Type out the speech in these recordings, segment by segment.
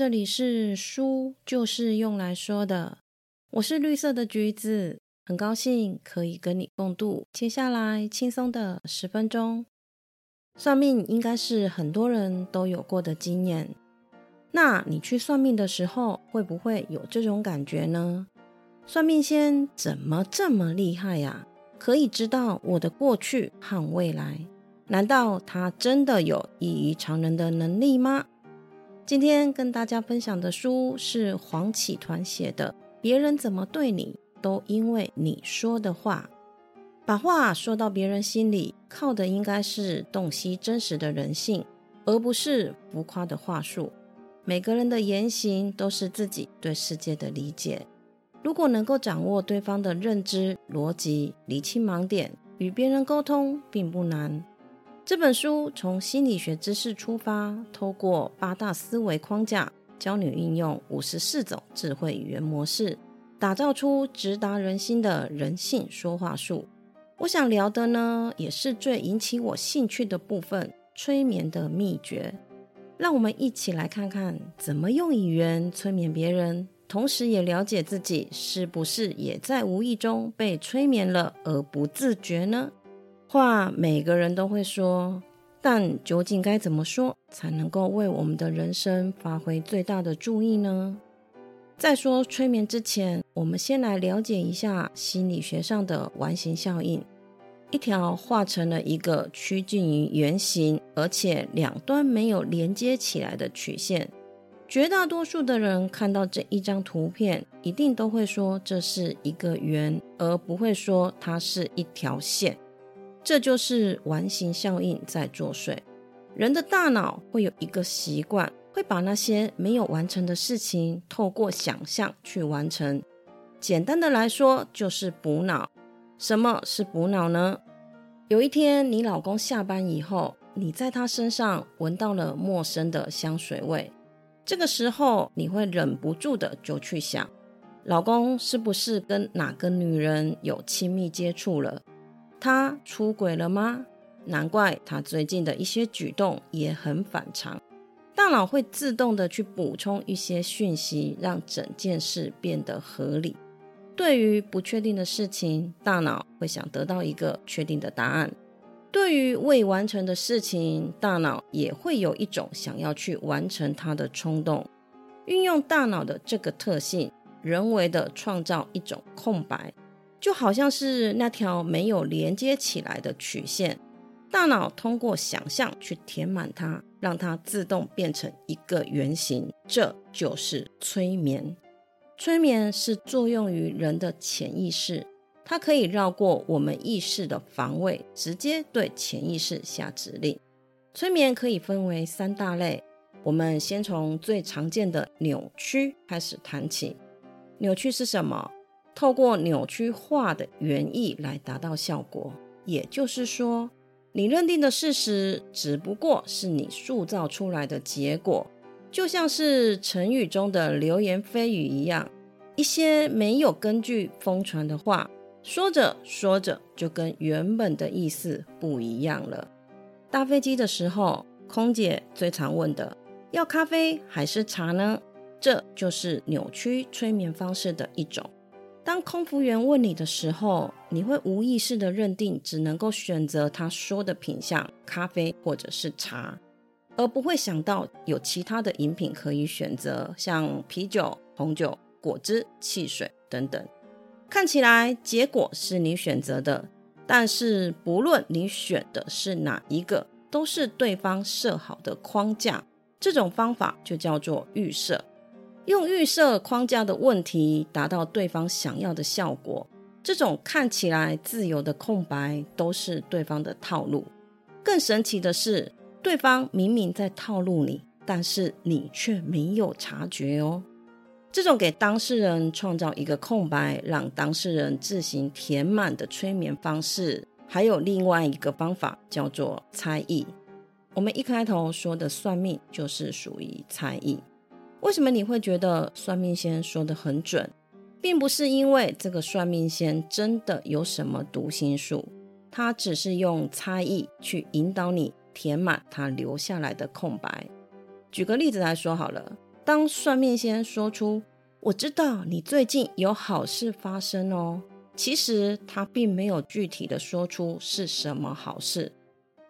这里是书，就是用来说的。我是绿色的橘子，很高兴可以跟你共度接下来轻松的十分钟。算命应该是很多人都有过的经验。那你去算命的时候，会不会有这种感觉呢？算命先怎么这么厉害呀？可以知道我的过去和未来？难道他真的有异于常人的能力吗？今天跟大家分享的书是黄启团写的，《别人怎么对你，都因为你说的话》。把话说到别人心里，靠的应该是洞悉真实的人性，而不是浮夸的话术。每个人的言行都是自己对世界的理解。如果能够掌握对方的认知逻辑，理清盲点，与别人沟通并不难。这本书从心理学知识出发，透过八大思维框架，教你运用五十四种智慧语言模式，打造出直达人心的人性说话术。我想聊的呢，也是最引起我兴趣的部分——催眠的秘诀。让我们一起来看看，怎么用语言催眠别人，同时也了解自己是不是也在无意中被催眠了而不自觉呢？话每个人都会说，但究竟该怎么说才能够为我们的人生发挥最大的注意呢？在说催眠之前，我们先来了解一下心理学上的完形效应。一条画成了一个趋近于圆形，而且两端没有连接起来的曲线。绝大多数的人看到这一张图片，一定都会说这是一个圆，而不会说它是一条线。这就是完形效应在作祟。人的大脑会有一个习惯，会把那些没有完成的事情透过想象去完成。简单的来说，就是补脑。什么是补脑呢？有一天，你老公下班以后，你在他身上闻到了陌生的香水味。这个时候，你会忍不住的就去想，老公是不是跟哪个女人有亲密接触了？他出轨了吗？难怪他最近的一些举动也很反常。大脑会自动的去补充一些讯息，让整件事变得合理。对于不确定的事情，大脑会想得到一个确定的答案；对于未完成的事情，大脑也会有一种想要去完成它的冲动。运用大脑的这个特性，人为的创造一种空白。就好像是那条没有连接起来的曲线，大脑通过想象去填满它，让它自动变成一个圆形。这就是催眠。催眠是作用于人的潜意识，它可以绕过我们意识的防卫，直接对潜意识下指令。催眠可以分为三大类，我们先从最常见的扭曲开始谈起。扭曲是什么？透过扭曲化的原意来达到效果，也就是说，你认定的事实只不过是你塑造出来的结果，就像是成语中的流言蜚语一样，一些没有根据疯传的话，说着说着就跟原本的意思不一样了。搭飞机的时候，空姐最常问的“要咖啡还是茶呢？”这就是扭曲催眠方式的一种。当空服员问你的时候，你会无意识的认定只能够选择他说的品相，咖啡或者是茶，而不会想到有其他的饮品可以选择，像啤酒、红酒、果汁、汽水等等。看起来结果是你选择的，但是不论你选的是哪一个，都是对方设好的框架。这种方法就叫做预设。用预设框架的问题达到对方想要的效果，这种看起来自由的空白都是对方的套路。更神奇的是，对方明明在套路你，但是你却没有察觉哦。这种给当事人创造一个空白，让当事人自行填满的催眠方式，还有另外一个方法叫做猜疑。我们一开头说的算命就是属于猜疑。为什么你会觉得算命先生说的很准，并不是因为这个算命先生真的有什么读心术，他只是用猜疑去引导你填满他留下来的空白。举个例子来说好了，当算命先生说出“我知道你最近有好事发生哦”，其实他并没有具体的说出是什么好事。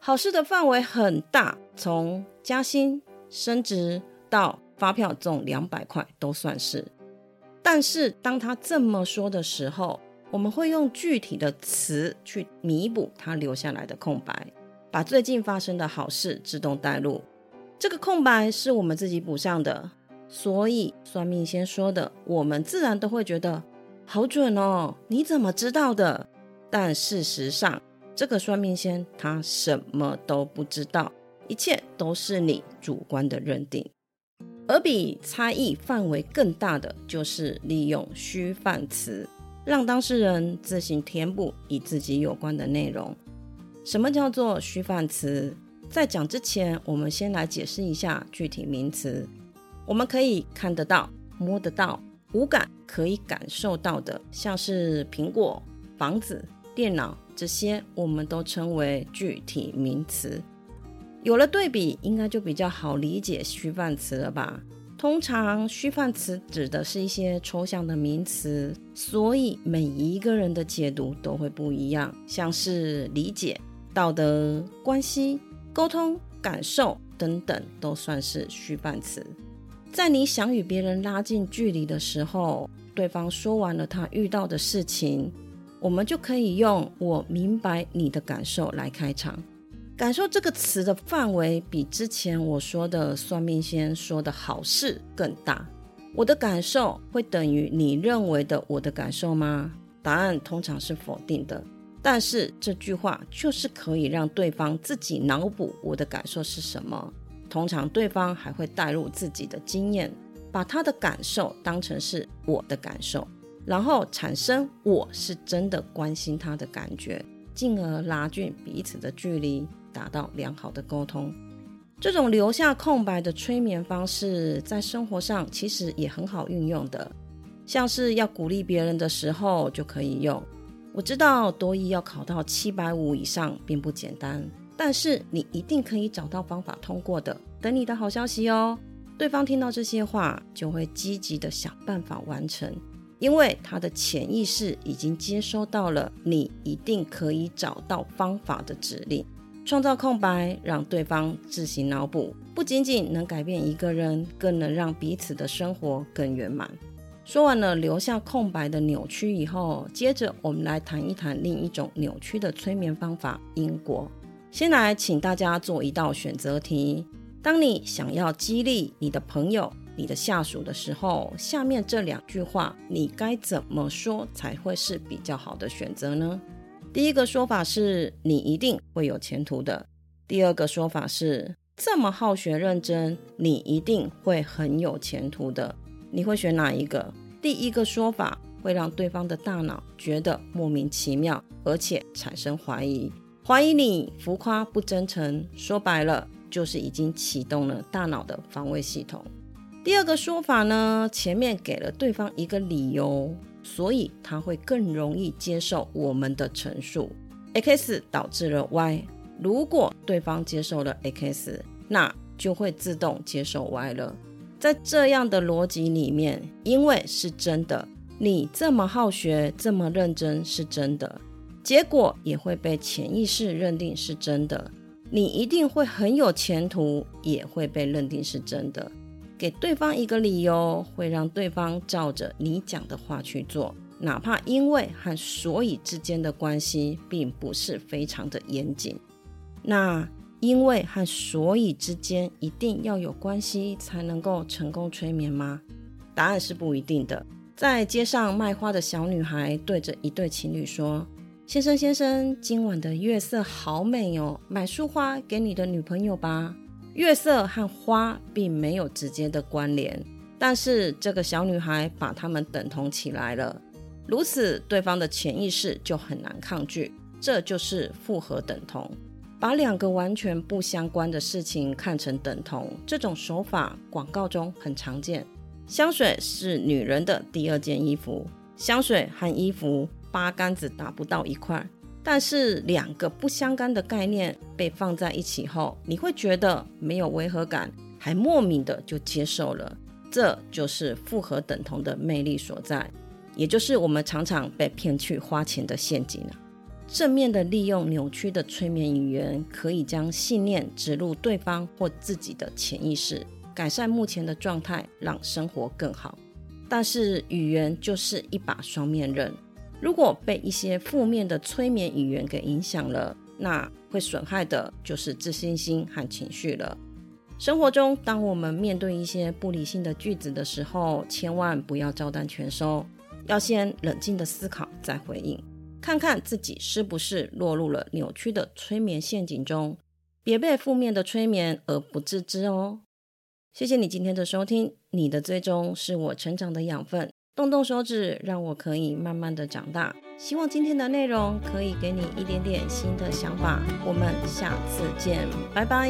好事的范围很大，从加薪、升职到发票中两百块都算是。但是当他这么说的时候，我们会用具体的词去弥补他留下来的空白，把最近发生的好事自动带入。这个空白是我们自己补上的，所以算命先说的，我们自然都会觉得好准哦。你怎么知道的？但事实上，这个算命先他什么都不知道，一切都是你主观的认定。而比差异范围更大的，就是利用虚泛词，让当事人自行填补与自己有关的内容。什么叫做虚泛词？在讲之前，我们先来解释一下具体名词。我们可以看得到、摸得到、五感可以感受到的，像是苹果、房子、电脑。这些我们都称为具体名词。有了对比，应该就比较好理解虚泛词了吧？通常虚泛词指的是一些抽象的名词，所以每一个人的解读都会不一样。像是理解、道德、关系、沟通、感受等等，都算是虚泛词。在你想与别人拉近距离的时候，对方说完了他遇到的事情。我们就可以用“我明白你的感受”来开场。感受这个词的范围比之前我说的算命先生说的好事更大。我的感受会等于你认为的我的感受吗？答案通常是否定的。但是这句话就是可以让对方自己脑补我的感受是什么。通常对方还会带入自己的经验，把他的感受当成是我的感受。然后产生我是真的关心他的感觉，进而拉近彼此的距离，达到良好的沟通。这种留下空白的催眠方式，在生活上其实也很好运用的，像是要鼓励别人的时候就可以用。我知道多一要考到七百五以上并不简单，但是你一定可以找到方法通过的。等你的好消息哦。对方听到这些话，就会积极的想办法完成。因为他的潜意识已经接收到了你一定可以找到方法的指令，创造空白，让对方自行脑补，不仅仅能改变一个人，更能让彼此的生活更圆满。说完了留下空白的扭曲以后，接着我们来谈一谈另一种扭曲的催眠方法——因果。先来请大家做一道选择题：当你想要激励你的朋友。你的下属的时候，下面这两句话你该怎么说才会是比较好的选择呢？第一个说法是你一定会有前途的；第二个说法是这么好学认真，你一定会很有前途的。你会选哪一个？第一个说法会让对方的大脑觉得莫名其妙，而且产生怀疑，怀疑你浮夸不真诚。说白了，就是已经启动了大脑的防卫系统。第二个说法呢，前面给了对方一个理由，所以他会更容易接受我们的陈述。X 导致了 Y，如果对方接受了 X，那就会自动接受 Y 了。在这样的逻辑里面，因为是真的，你这么好学，这么认真是真的，结果也会被潜意识认定是真的。你一定会很有前途，也会被认定是真的。给对方一个理由，会让对方照着你讲的话去做，哪怕因为和所以之间的关系并不是非常的严谨。那因为和所以之间一定要有关系才能够成功催眠吗？答案是不一定的。在街上卖花的小女孩对着一对情侣说：“先生，先生，今晚的月色好美哦，买束花给你的女朋友吧。”月色和花并没有直接的关联，但是这个小女孩把它们等同起来了，如此对方的潜意识就很难抗拒。这就是复合等同，把两个完全不相关的事情看成等同。这种手法广告中很常见。香水是女人的第二件衣服，香水和衣服八竿子打不到一块。但是两个不相干的概念被放在一起后，你会觉得没有违和感，还莫名的就接受了。这就是复合等同的魅力所在，也就是我们常常被骗去花钱的陷阱啊。正面的利用扭曲的催眠语言，可以将信念植入对方或自己的潜意识，改善目前的状态，让生活更好。但是语言就是一把双面刃，如果被一些负面的催眠语言给影响了，那会损害的就是自信心和情绪了。生活中，当我们面对一些不理性的句子的时候，千万不要照单全收，要先冷静的思考再回应。看看自己是不是落入了扭曲的催眠陷阱中，别被负面的催眠而不自知哦。谢谢你今天的收听，你的追踪是我成长的养分，动动手指让我可以慢慢的长大。希望今天的内容可以给你一点点新的想法。我们下次见，拜拜。